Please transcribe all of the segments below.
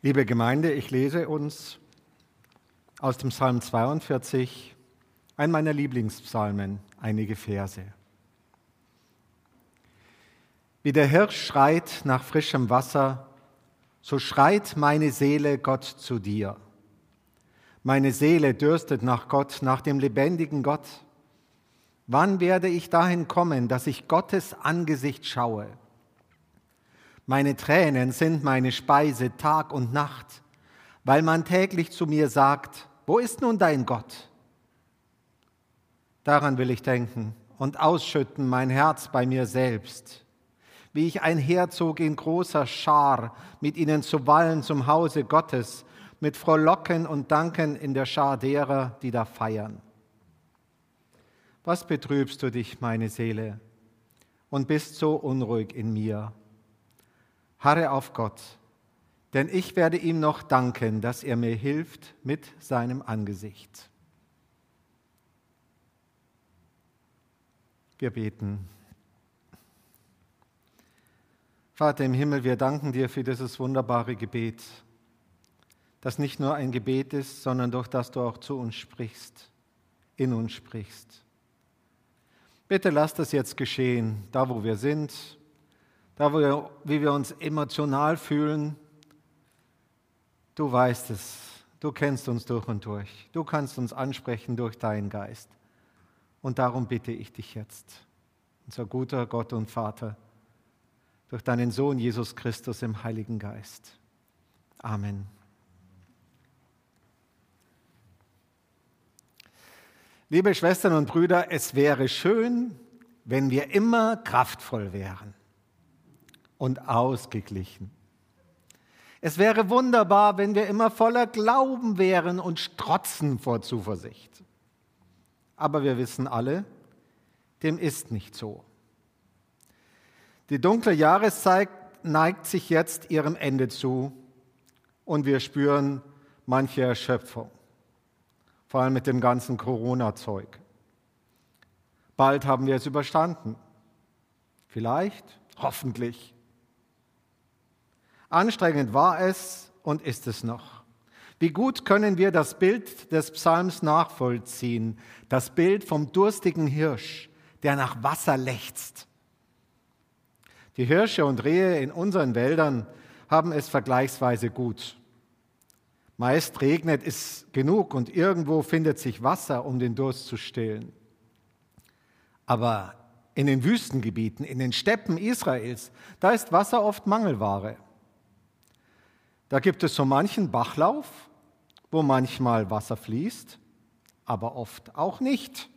Liebe Gemeinde, ich lese uns aus dem Psalm 42, ein meiner Lieblingspsalmen, einige Verse. Wie der Hirsch schreit nach frischem Wasser, so schreit meine Seele Gott zu dir. Meine Seele dürstet nach Gott, nach dem lebendigen Gott. Wann werde ich dahin kommen, dass ich Gottes Angesicht schaue? Meine Tränen sind meine Speise Tag und Nacht, weil man täglich zu mir sagt, wo ist nun dein Gott? Daran will ich denken und ausschütten mein Herz bei mir selbst, wie ich einherzog in großer Schar mit ihnen zu Wallen zum Hause Gottes, mit Frohlocken und Danken in der Schar derer, die da feiern. Was betrübst du dich, meine Seele, und bist so unruhig in mir? Harre auf Gott, denn ich werde ihm noch danken, dass er mir hilft mit seinem Angesicht. Wir beten. Vater im Himmel, wir danken dir für dieses wunderbare Gebet, das nicht nur ein Gebet ist, sondern durch das du auch zu uns sprichst, in uns sprichst. Bitte lass das jetzt geschehen, da wo wir sind, da wir, wie wir uns emotional fühlen. Du weißt es, du kennst uns durch und durch, du kannst uns ansprechen durch deinen Geist. Und darum bitte ich dich jetzt, unser guter Gott und Vater, durch deinen Sohn Jesus Christus im Heiligen Geist. Amen. Liebe Schwestern und Brüder, es wäre schön, wenn wir immer kraftvoll wären und ausgeglichen. Es wäre wunderbar, wenn wir immer voller Glauben wären und strotzen vor Zuversicht. Aber wir wissen alle, dem ist nicht so. Die dunkle Jahreszeit neigt sich jetzt ihrem Ende zu und wir spüren manche Erschöpfung, vor allem mit dem ganzen Corona-Zeug. Bald haben wir es überstanden. Vielleicht, hoffentlich. Anstrengend war es und ist es noch. Wie gut können wir das Bild des Psalms nachvollziehen, das Bild vom durstigen Hirsch, der nach Wasser lechzt. Die Hirsche und Rehe in unseren Wäldern haben es vergleichsweise gut. Meist regnet es genug und irgendwo findet sich Wasser, um den Durst zu stillen. Aber in den Wüstengebieten, in den Steppen Israels, da ist Wasser oft Mangelware. Da gibt es so manchen Bachlauf, wo manchmal Wasser fließt, aber oft auch nicht.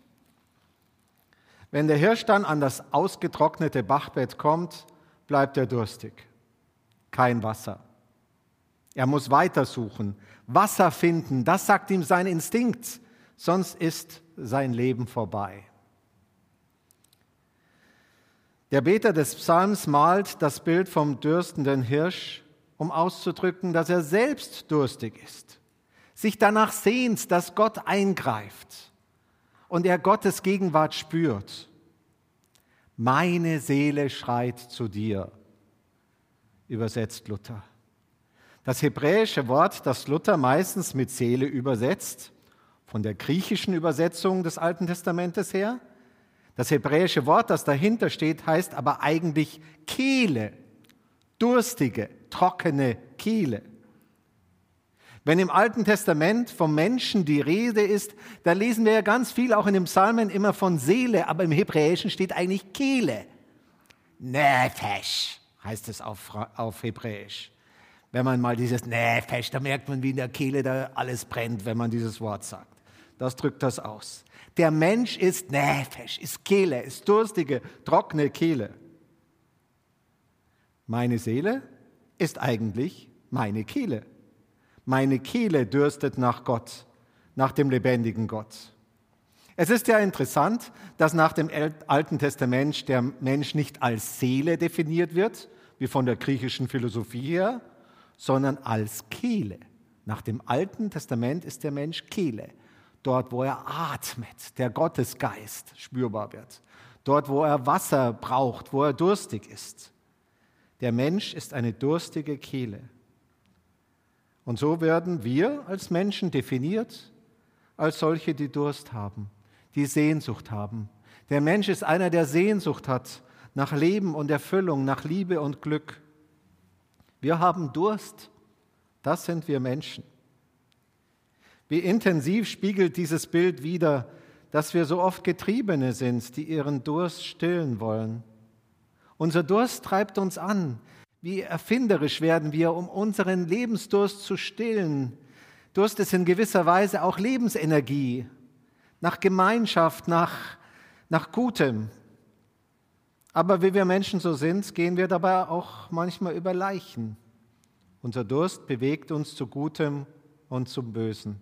Wenn der Hirsch dann an das ausgetrocknete Bachbett kommt, bleibt er durstig. Kein Wasser. Er muss weitersuchen, Wasser finden, das sagt ihm sein Instinkt, sonst ist sein Leben vorbei. Der Beter des Psalms malt das Bild vom dürstenden Hirsch um auszudrücken, dass er selbst durstig ist, sich danach sehnt, dass Gott eingreift und er Gottes Gegenwart spürt. Meine Seele schreit zu dir, übersetzt Luther. Das hebräische Wort, das Luther meistens mit Seele übersetzt, von der griechischen Übersetzung des Alten Testamentes her, das hebräische Wort, das dahinter steht, heißt aber eigentlich Kehle, durstige, trockene Kehle. Wenn im Alten Testament vom Menschen die Rede ist, da lesen wir ja ganz viel auch in den Psalmen immer von Seele, aber im Hebräischen steht eigentlich Kehle. Nefesh heißt es auf, auf Hebräisch. Wenn man mal dieses Nefesh, da merkt man, wie in der Kehle da alles brennt, wenn man dieses Wort sagt. Das drückt das aus. Der Mensch ist Nefesh, ist Kehle, ist durstige, trockene Kehle. Meine Seele ist eigentlich meine Kehle. Meine Kehle dürstet nach Gott, nach dem lebendigen Gott. Es ist ja interessant, dass nach dem Alten Testament der Mensch nicht als Seele definiert wird, wie von der griechischen Philosophie her, sondern als Kehle. Nach dem Alten Testament ist der Mensch Kehle. Dort, wo er atmet, der Gottesgeist spürbar wird. Dort, wo er Wasser braucht, wo er durstig ist. Der Mensch ist eine durstige Kehle. Und so werden wir als Menschen definiert als solche, die Durst haben, die Sehnsucht haben. Der Mensch ist einer, der Sehnsucht hat nach Leben und Erfüllung, nach Liebe und Glück. Wir haben Durst. Das sind wir Menschen. Wie intensiv spiegelt dieses Bild wider, dass wir so oft Getriebene sind, die ihren Durst stillen wollen. Unser Durst treibt uns an. Wie erfinderisch werden wir, um unseren Lebensdurst zu stillen. Durst ist in gewisser Weise auch Lebensenergie, nach Gemeinschaft, nach, nach Gutem. Aber wie wir Menschen so sind, gehen wir dabei auch manchmal über Leichen. Unser Durst bewegt uns zu Gutem und zum Bösen.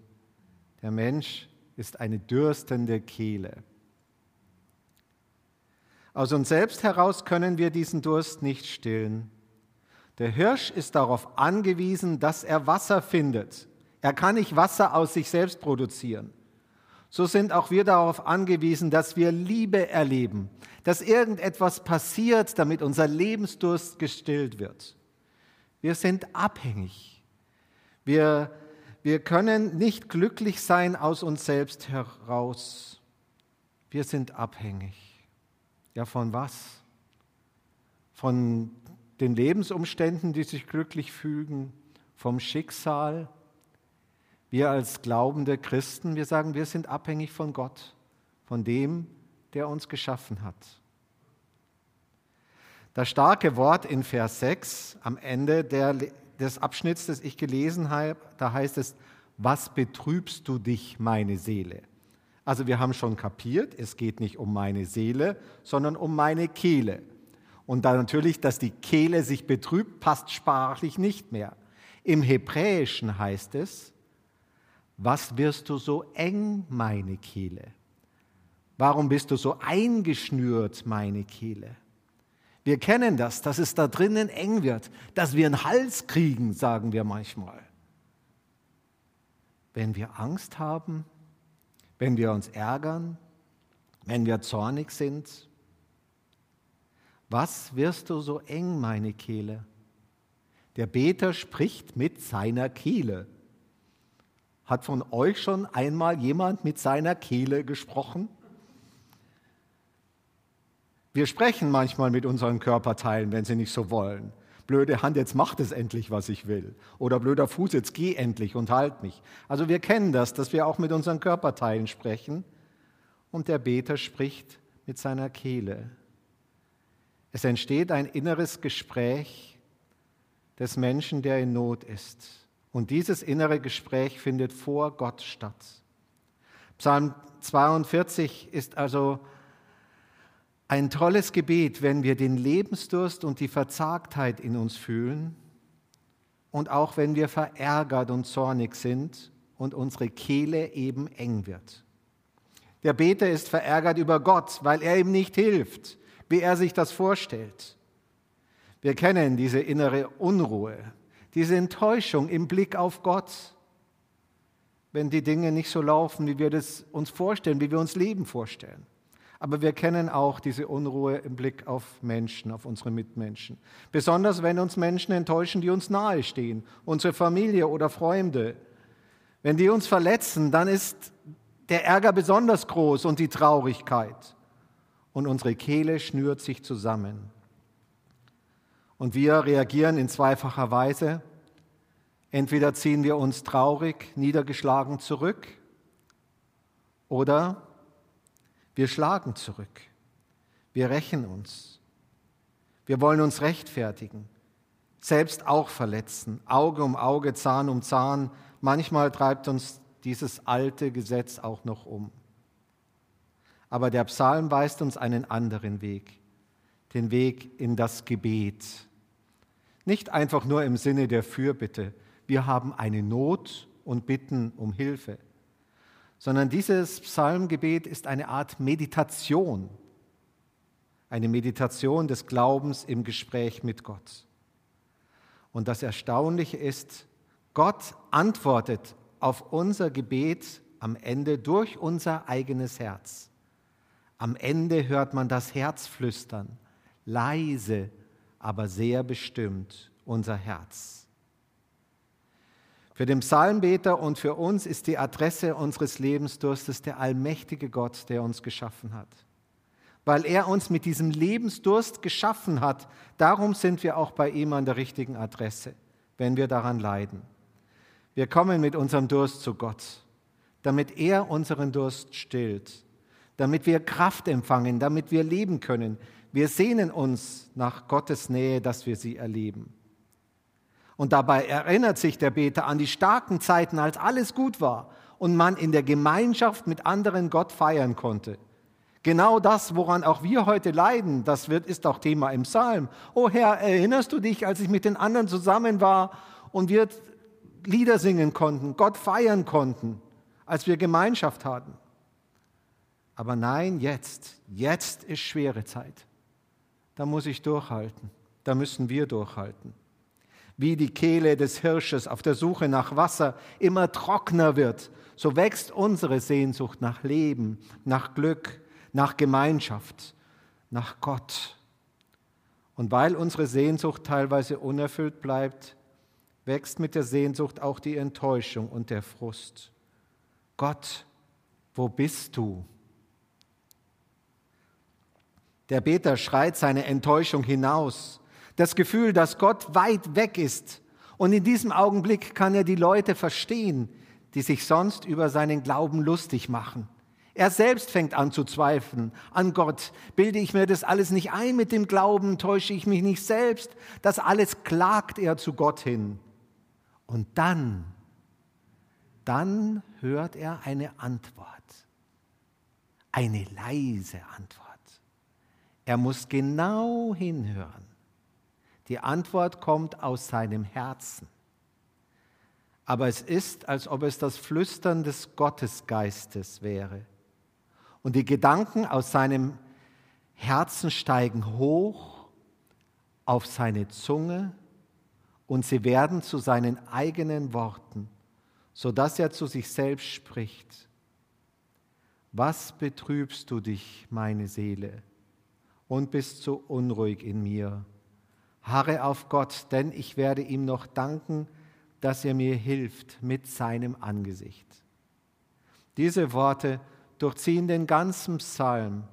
Der Mensch ist eine dürstende Kehle. Aus uns selbst heraus können wir diesen Durst nicht stillen. Der Hirsch ist darauf angewiesen, dass er Wasser findet. Er kann nicht Wasser aus sich selbst produzieren. So sind auch wir darauf angewiesen, dass wir Liebe erleben, dass irgendetwas passiert, damit unser Lebensdurst gestillt wird. Wir sind abhängig. Wir, wir können nicht glücklich sein aus uns selbst heraus. Wir sind abhängig. Ja, von was? Von den Lebensumständen, die sich glücklich fügen, vom Schicksal, wir als glaubende Christen, wir sagen, wir sind abhängig von Gott, von dem, der uns geschaffen hat. Das starke Wort in Vers 6 am Ende der, des Abschnitts, das ich gelesen habe, da heißt es, was betrübst du dich, meine Seele? Also wir haben schon kapiert, es geht nicht um meine Seele, sondern um meine Kehle. Und dann natürlich, dass die Kehle sich betrübt, passt sprachlich nicht mehr. Im Hebräischen heißt es, was wirst du so eng, meine Kehle? Warum bist du so eingeschnürt, meine Kehle? Wir kennen das, dass es da drinnen eng wird, dass wir einen Hals kriegen, sagen wir manchmal. Wenn wir Angst haben, wenn wir uns ärgern, wenn wir zornig sind. Was wirst du so eng, meine Kehle? Der Beter spricht mit seiner Kehle. Hat von euch schon einmal jemand mit seiner Kehle gesprochen? Wir sprechen manchmal mit unseren Körperteilen, wenn sie nicht so wollen. Blöde Hand, jetzt macht es endlich, was ich will. Oder blöder Fuß, jetzt geh endlich und halt mich. Also wir kennen das, dass wir auch mit unseren Körperteilen sprechen. Und der Beter spricht mit seiner Kehle. Es entsteht ein inneres Gespräch des Menschen, der in Not ist. Und dieses innere Gespräch findet vor Gott statt. Psalm 42 ist also ein tolles Gebet, wenn wir den Lebensdurst und die Verzagtheit in uns fühlen und auch wenn wir verärgert und zornig sind und unsere Kehle eben eng wird. Der Beter ist verärgert über Gott, weil er ihm nicht hilft, wie er sich das vorstellt. Wir kennen diese innere Unruhe, diese Enttäuschung im Blick auf Gott, wenn die Dinge nicht so laufen, wie wir das uns vorstellen, wie wir uns Leben vorstellen. Aber wir kennen auch diese Unruhe im Blick auf Menschen, auf unsere Mitmenschen. Besonders wenn uns Menschen enttäuschen, die uns nahestehen, unsere Familie oder Freunde. Wenn die uns verletzen, dann ist der Ärger besonders groß und die Traurigkeit. Und unsere Kehle schnürt sich zusammen. Und wir reagieren in zweifacher Weise. Entweder ziehen wir uns traurig, niedergeschlagen zurück oder wir schlagen zurück. Wir rächen uns. Wir wollen uns rechtfertigen, selbst auch verletzen, Auge um Auge, Zahn um Zahn. Manchmal treibt uns dieses alte Gesetz auch noch um. Aber der Psalm weist uns einen anderen Weg, den Weg in das Gebet. Nicht einfach nur im Sinne der Fürbitte, wir haben eine Not und bitten um Hilfe, sondern dieses Psalmgebet ist eine Art Meditation, eine Meditation des Glaubens im Gespräch mit Gott. Und das Erstaunliche ist, Gott antwortet auf unser Gebet am Ende durch unser eigenes Herz. Am Ende hört man das Herz flüstern, leise, aber sehr bestimmt unser Herz. Für den Psalmbeter und für uns ist die Adresse unseres Lebensdurstes der allmächtige Gott, der uns geschaffen hat. Weil er uns mit diesem Lebensdurst geschaffen hat, darum sind wir auch bei ihm an der richtigen Adresse, wenn wir daran leiden. Wir kommen mit unserem Durst zu Gott, damit er unseren Durst stillt, damit wir Kraft empfangen, damit wir leben können. Wir sehnen uns nach Gottes Nähe, dass wir sie erleben. Und dabei erinnert sich der Beter an die starken Zeiten, als alles gut war und man in der Gemeinschaft mit anderen Gott feiern konnte. Genau das, woran auch wir heute leiden, das wird, ist auch Thema im Psalm. O Herr, erinnerst du dich, als ich mit den anderen zusammen war und wir Lieder singen konnten, Gott feiern konnten, als wir Gemeinschaft hatten? Aber nein, jetzt, jetzt ist schwere Zeit. Da muss ich durchhalten, da müssen wir durchhalten wie die Kehle des Hirsches auf der Suche nach Wasser immer trockener wird, so wächst unsere Sehnsucht nach Leben, nach Glück, nach Gemeinschaft, nach Gott. Und weil unsere Sehnsucht teilweise unerfüllt bleibt, wächst mit der Sehnsucht auch die Enttäuschung und der Frust. Gott, wo bist du? Der Beter schreit seine Enttäuschung hinaus das Gefühl, dass Gott weit weg ist. Und in diesem Augenblick kann er die Leute verstehen, die sich sonst über seinen Glauben lustig machen. Er selbst fängt an zu zweifeln an Gott. Bilde ich mir das alles nicht ein mit dem Glauben? Täusche ich mich nicht selbst? Das alles klagt er zu Gott hin. Und dann, dann hört er eine Antwort. Eine leise Antwort. Er muss genau hinhören. Die Antwort kommt aus seinem Herzen. Aber es ist, als ob es das Flüstern des Gottesgeistes wäre. Und die Gedanken aus seinem Herzen steigen hoch auf seine Zunge und sie werden zu seinen eigenen Worten, sodass er zu sich selbst spricht. Was betrübst du dich, meine Seele, und bist so unruhig in mir? Harre auf Gott, denn ich werde ihm noch danken, dass er mir hilft mit seinem Angesicht. Diese Worte durchziehen den ganzen Psalm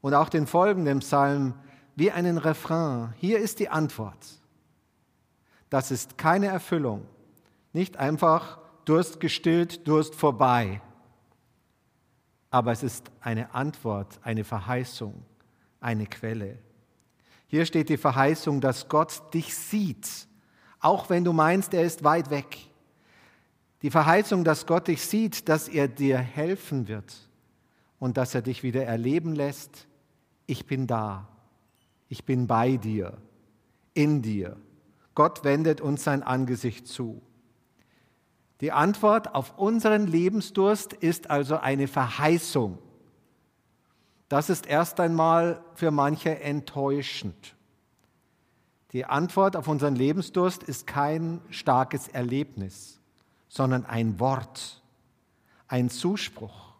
und auch den folgenden Psalm wie einen Refrain. Hier ist die Antwort. Das ist keine Erfüllung, nicht einfach Durst gestillt, Durst vorbei, aber es ist eine Antwort, eine Verheißung, eine Quelle. Hier steht die Verheißung, dass Gott dich sieht, auch wenn du meinst, er ist weit weg. Die Verheißung, dass Gott dich sieht, dass er dir helfen wird und dass er dich wieder erleben lässt. Ich bin da. Ich bin bei dir, in dir. Gott wendet uns sein Angesicht zu. Die Antwort auf unseren Lebensdurst ist also eine Verheißung. Das ist erst einmal für manche enttäuschend. Die Antwort auf unseren Lebensdurst ist kein starkes Erlebnis, sondern ein Wort, ein Zuspruch.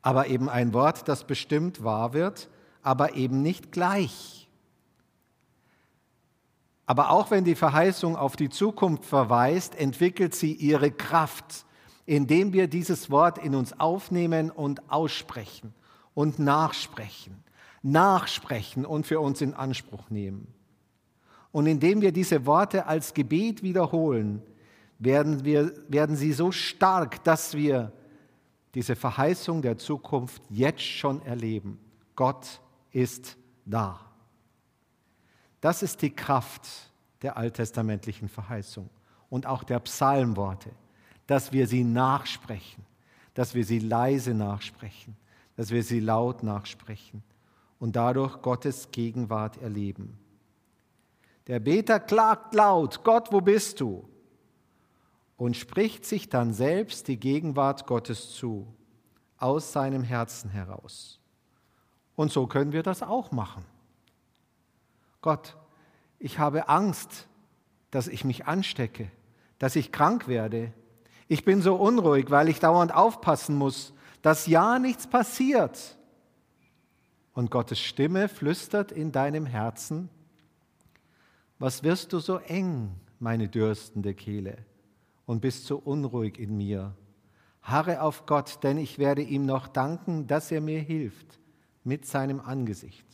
Aber eben ein Wort, das bestimmt wahr wird, aber eben nicht gleich. Aber auch wenn die Verheißung auf die Zukunft verweist, entwickelt sie ihre Kraft indem wir dieses Wort in uns aufnehmen und aussprechen und nachsprechen, nachsprechen und für uns in Anspruch nehmen. Und indem wir diese Worte als Gebet wiederholen, werden, wir, werden sie so stark, dass wir diese Verheißung der Zukunft jetzt schon erleben. Gott ist da. Das ist die Kraft der alttestamentlichen Verheißung und auch der Psalmworte dass wir sie nachsprechen, dass wir sie leise nachsprechen, dass wir sie laut nachsprechen und dadurch Gottes Gegenwart erleben. Der Beter klagt laut, Gott, wo bist du? Und spricht sich dann selbst die Gegenwart Gottes zu, aus seinem Herzen heraus. Und so können wir das auch machen. Gott, ich habe Angst, dass ich mich anstecke, dass ich krank werde, ich bin so unruhig, weil ich dauernd aufpassen muss, dass ja nichts passiert. Und Gottes Stimme flüstert in deinem Herzen, was wirst du so eng, meine dürstende Kehle, und bist so unruhig in mir. Harre auf Gott, denn ich werde ihm noch danken, dass er mir hilft mit seinem Angesicht.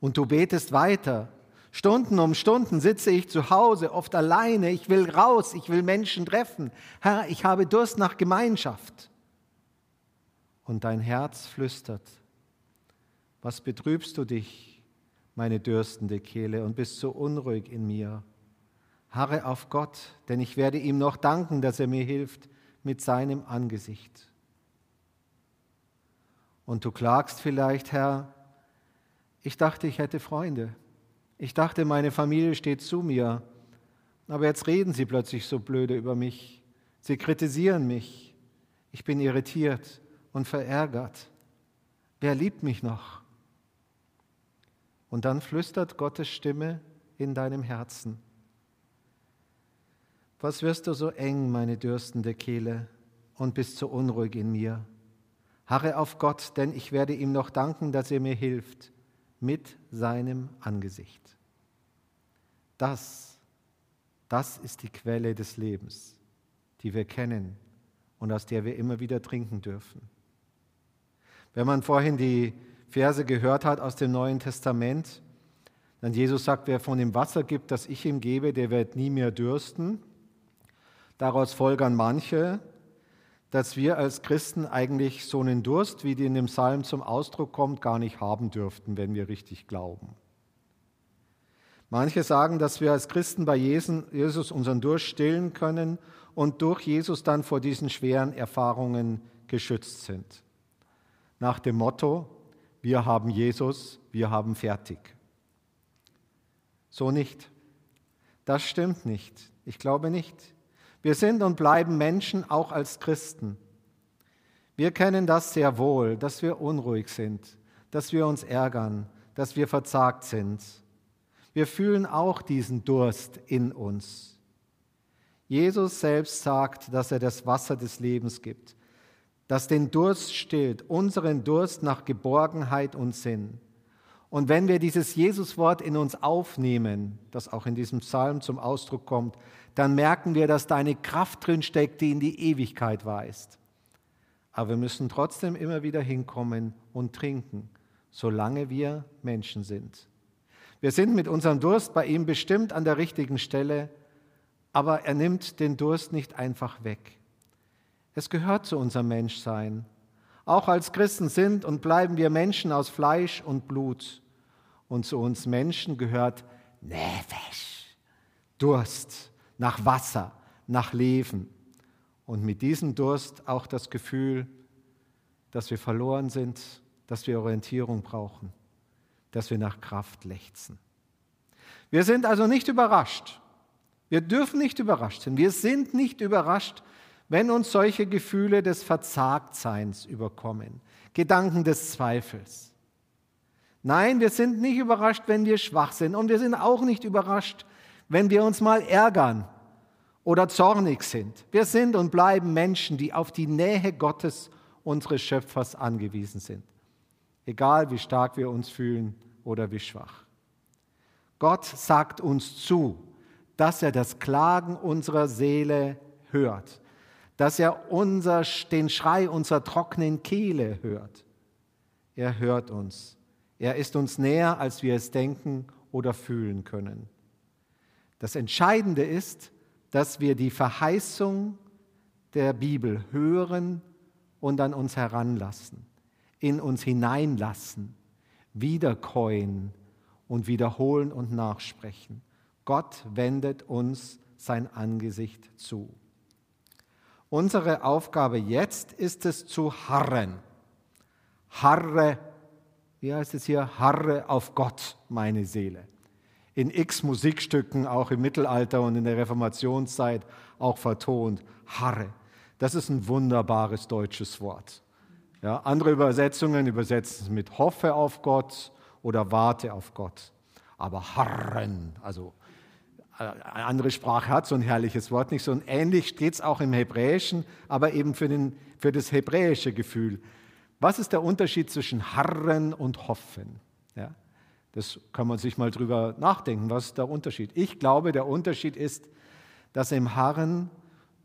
Und du betest weiter. Stunden um Stunden sitze ich zu Hause, oft alleine. Ich will raus, ich will Menschen treffen. Herr, ich habe Durst nach Gemeinschaft. Und dein Herz flüstert, was betrübst du dich, meine dürstende Kehle, und bist so unruhig in mir? Harre auf Gott, denn ich werde ihm noch danken, dass er mir hilft mit seinem Angesicht. Und du klagst vielleicht, Herr, ich dachte, ich hätte Freunde. Ich dachte, meine Familie steht zu mir. Aber jetzt reden sie plötzlich so blöde über mich. Sie kritisieren mich. Ich bin irritiert und verärgert. Wer liebt mich noch? Und dann flüstert Gottes Stimme in deinem Herzen. Was wirst du so eng, meine dürstende Kehle, und bist so unruhig in mir? Harre auf Gott, denn ich werde ihm noch danken, dass er mir hilft mit seinem Angesicht. Das, das ist die Quelle des Lebens, die wir kennen und aus der wir immer wieder trinken dürfen. Wenn man vorhin die Verse gehört hat aus dem Neuen Testament, dann Jesus sagt, wer von dem Wasser gibt, das ich ihm gebe, der wird nie mehr dürsten. Daraus folgern manche, dass wir als Christen eigentlich so einen Durst, wie die in dem Psalm zum Ausdruck kommt, gar nicht haben dürften, wenn wir richtig glauben. Manche sagen, dass wir als Christen bei Jesus unseren Durst stillen können und durch Jesus dann vor diesen schweren Erfahrungen geschützt sind. Nach dem Motto, wir haben Jesus, wir haben fertig. So nicht. Das stimmt nicht. Ich glaube nicht. Wir sind und bleiben Menschen auch als Christen. Wir kennen das sehr wohl, dass wir unruhig sind, dass wir uns ärgern, dass wir verzagt sind. Wir fühlen auch diesen Durst in uns. Jesus selbst sagt, dass er das Wasser des Lebens gibt, das den Durst stillt, unseren Durst nach Geborgenheit und Sinn. Und wenn wir dieses Jesuswort in uns aufnehmen, das auch in diesem Psalm zum Ausdruck kommt, dann merken wir, dass da eine Kraft drin steckt, die in die Ewigkeit weist. Aber wir müssen trotzdem immer wieder hinkommen und trinken, solange wir Menschen sind. Wir sind mit unserem Durst bei ihm bestimmt an der richtigen Stelle, aber er nimmt den Durst nicht einfach weg. Es gehört zu unserem Menschsein. Auch als Christen sind und bleiben wir Menschen aus Fleisch und Blut. Und zu uns Menschen gehört Nefesh, Durst, nach Wasser, nach Leben. Und mit diesem Durst auch das Gefühl, dass wir verloren sind, dass wir Orientierung brauchen, dass wir nach Kraft lechzen. Wir sind also nicht überrascht. Wir dürfen nicht überrascht sein. Wir sind nicht überrascht, wenn uns solche Gefühle des Verzagtseins überkommen, Gedanken des Zweifels. Nein, wir sind nicht überrascht, wenn wir schwach sind. Und wir sind auch nicht überrascht, wenn wir uns mal ärgern oder zornig sind. Wir sind und bleiben Menschen, die auf die Nähe Gottes, unseres Schöpfers, angewiesen sind. Egal wie stark wir uns fühlen oder wie schwach. Gott sagt uns zu, dass er das Klagen unserer Seele hört, dass er unser, den Schrei unserer trockenen Kehle hört. Er hört uns. Er ist uns näher, als wir es denken oder fühlen können. Das Entscheidende ist, dass wir die Verheißung der Bibel hören und an uns heranlassen, in uns hineinlassen, wiederkäuen und wiederholen und nachsprechen. Gott wendet uns sein Angesicht zu. Unsere Aufgabe jetzt ist es zu harren. Harre, wie heißt es hier? Harre auf Gott, meine Seele in x Musikstücken, auch im Mittelalter und in der Reformationszeit, auch vertont. Harre. Das ist ein wunderbares deutsches Wort. Ja, andere Übersetzungen übersetzen es mit hoffe auf Gott oder warte auf Gott. Aber harren, also äh, eine andere Sprache hat so ein herrliches Wort nicht. So ein ähnlich geht es auch im Hebräischen, aber eben für, den, für das hebräische Gefühl. Was ist der Unterschied zwischen harren und hoffen? Ja? Das kann man sich mal drüber nachdenken. Was ist der Unterschied? Ich glaube, der Unterschied ist, dass im Harren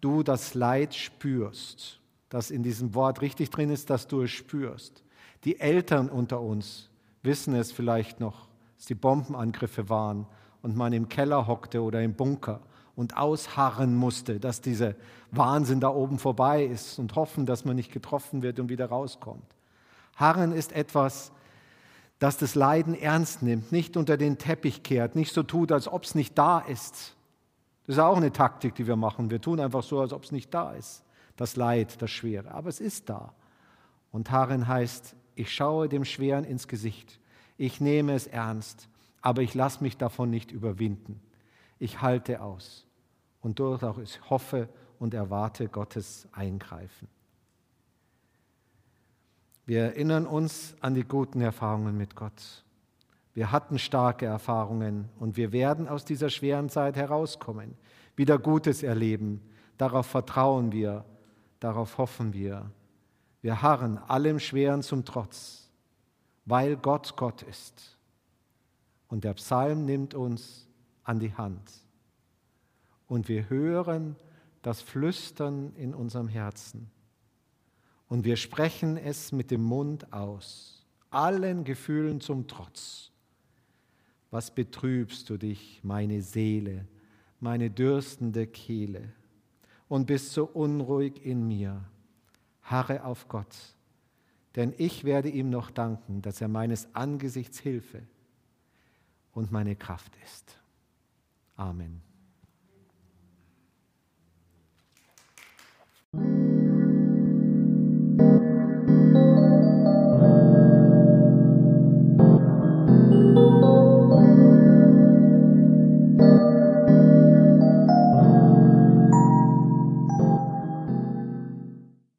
du das Leid spürst. Dass in diesem Wort richtig drin ist, dass du es spürst. Die Eltern unter uns wissen es vielleicht noch, dass die Bombenangriffe waren und man im Keller hockte oder im Bunker und ausharren musste, dass dieser Wahnsinn da oben vorbei ist und hoffen, dass man nicht getroffen wird und wieder rauskommt. Harren ist etwas, das das Leiden ernst nimmt, nicht unter den Teppich kehrt, nicht so tut, als ob es nicht da ist. Das ist auch eine Taktik, die wir machen. Wir tun einfach so, als ob es nicht da ist, das Leid, das Schwere. Aber es ist da. Und Harren heißt, ich schaue dem Schweren ins Gesicht. Ich nehme es ernst, aber ich lasse mich davon nicht überwinden. Ich halte aus und durchaus ich hoffe und erwarte Gottes Eingreifen. Wir erinnern uns an die guten Erfahrungen mit Gott. Wir hatten starke Erfahrungen und wir werden aus dieser schweren Zeit herauskommen, wieder Gutes erleben. Darauf vertrauen wir, darauf hoffen wir. Wir harren allem Schweren zum Trotz, weil Gott Gott ist. Und der Psalm nimmt uns an die Hand. Und wir hören das Flüstern in unserem Herzen und wir sprechen es mit dem Mund aus, allen Gefühlen zum Trotz. Was betrübst du dich, meine Seele, meine dürstende Kehle, und bist so unruhig in mir? Harre auf Gott, denn ich werde ihm noch danken, dass er meines Angesichts Hilfe und meine Kraft ist. Amen.